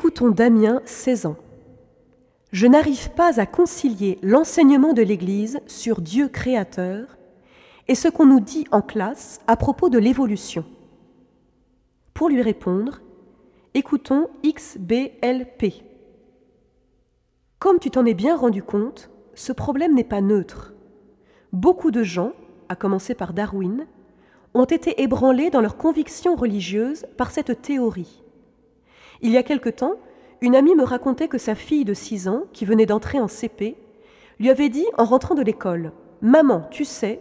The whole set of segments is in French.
Écoutons Damien, 16 ans. Je n'arrive pas à concilier l'enseignement de l'Église sur Dieu créateur et ce qu'on nous dit en classe à propos de l'évolution. Pour lui répondre, écoutons XBLP. Comme tu t'en es bien rendu compte, ce problème n'est pas neutre. Beaucoup de gens, à commencer par Darwin, ont été ébranlés dans leurs convictions religieuses par cette théorie. Il y a quelque temps, une amie me racontait que sa fille de 6 ans, qui venait d'entrer en CP, lui avait dit en rentrant de l'école Maman, tu sais,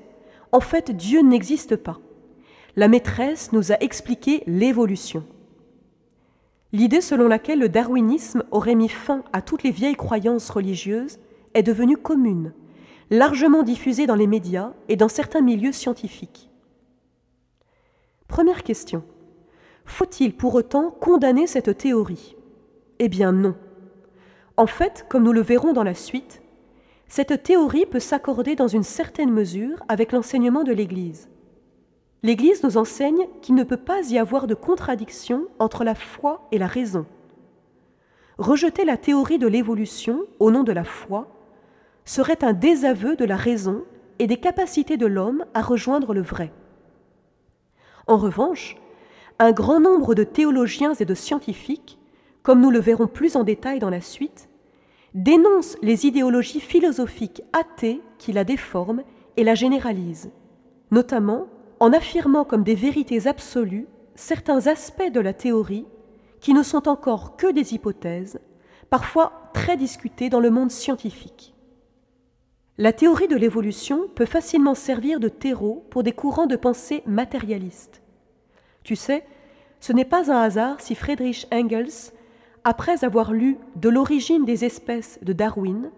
en fait Dieu n'existe pas. La maîtresse nous a expliqué l'évolution. L'idée selon laquelle le darwinisme aurait mis fin à toutes les vieilles croyances religieuses est devenue commune, largement diffusée dans les médias et dans certains milieux scientifiques. Première question. Faut-il pour autant condamner cette théorie? Eh bien non. En fait, comme nous le verrons dans la suite, cette théorie peut s'accorder dans une certaine mesure avec l'enseignement de l'Église. L'Église nous enseigne qu'il ne peut pas y avoir de contradiction entre la foi et la raison. Rejeter la théorie de l'évolution au nom de la foi serait un désaveu de la raison et des capacités de l'homme à rejoindre le vrai. En revanche, un grand nombre de théologiens et de scientifiques, comme nous le verrons plus en détail dans la suite, dénoncent les idéologies philosophiques athées qui la déforment et la généralisent, notamment en affirmant comme des vérités absolues certains aspects de la théorie qui ne sont encore que des hypothèses, parfois très discutées dans le monde scientifique. La théorie de l'évolution peut facilement servir de terreau pour des courants de pensée matérialistes. Tu sais, ce n'est pas un hasard si Friedrich Engels, après avoir lu De l'origine des espèces de Darwin,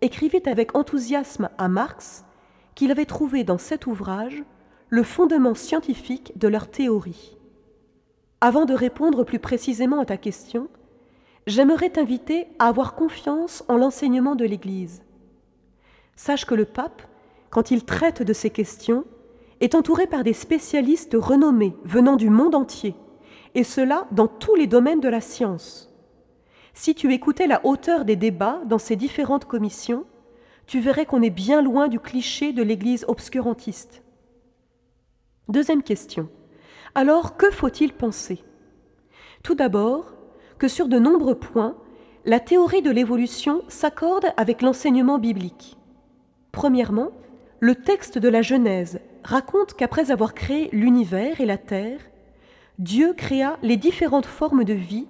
écrivait avec enthousiasme à Marx qu'il avait trouvé dans cet ouvrage le fondement scientifique de leur théorie. Avant de répondre plus précisément à ta question, j'aimerais t'inviter à avoir confiance en l'enseignement de l'Église. Sache que le pape, quand il traite de ces questions, est entouré par des spécialistes renommés venant du monde entier, et cela dans tous les domaines de la science. Si tu écoutais la hauteur des débats dans ces différentes commissions, tu verrais qu'on est bien loin du cliché de l'Église obscurantiste. Deuxième question. Alors, que faut-il penser? Tout d'abord, que sur de nombreux points, la théorie de l'évolution s'accorde avec l'enseignement biblique. Premièrement, le texte de la Genèse raconte qu'après avoir créé l'univers et la terre, Dieu créa les différentes formes de vie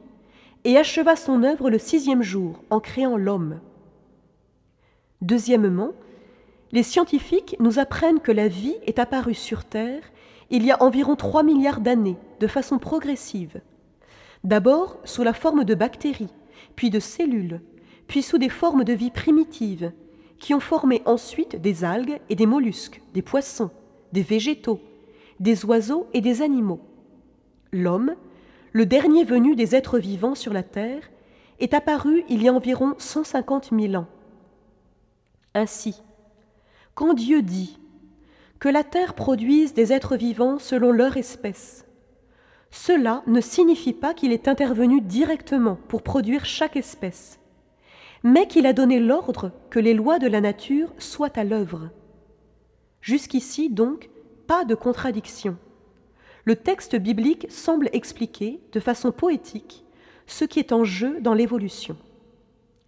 et acheva son œuvre le sixième jour en créant l'homme. Deuxièmement, les scientifiques nous apprennent que la vie est apparue sur Terre il y a environ 3 milliards d'années, de façon progressive. D'abord sous la forme de bactéries, puis de cellules, puis sous des formes de vie primitives, qui ont formé ensuite des algues et des mollusques, des poissons, des végétaux, des oiseaux et des animaux. L'homme, le dernier venu des êtres vivants sur la Terre, est apparu il y a environ 150 000 ans. Ainsi, quand Dieu dit que la Terre produise des êtres vivants selon leur espèce. Cela ne signifie pas qu'il est intervenu directement pour produire chaque espèce, mais qu'il a donné l'ordre que les lois de la nature soient à l'œuvre. Jusqu'ici, donc, pas de contradiction. Le texte biblique semble expliquer, de façon poétique, ce qui est en jeu dans l'évolution.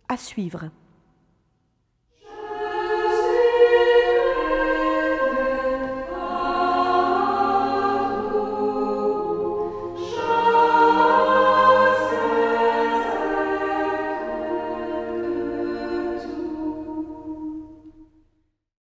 À suivre.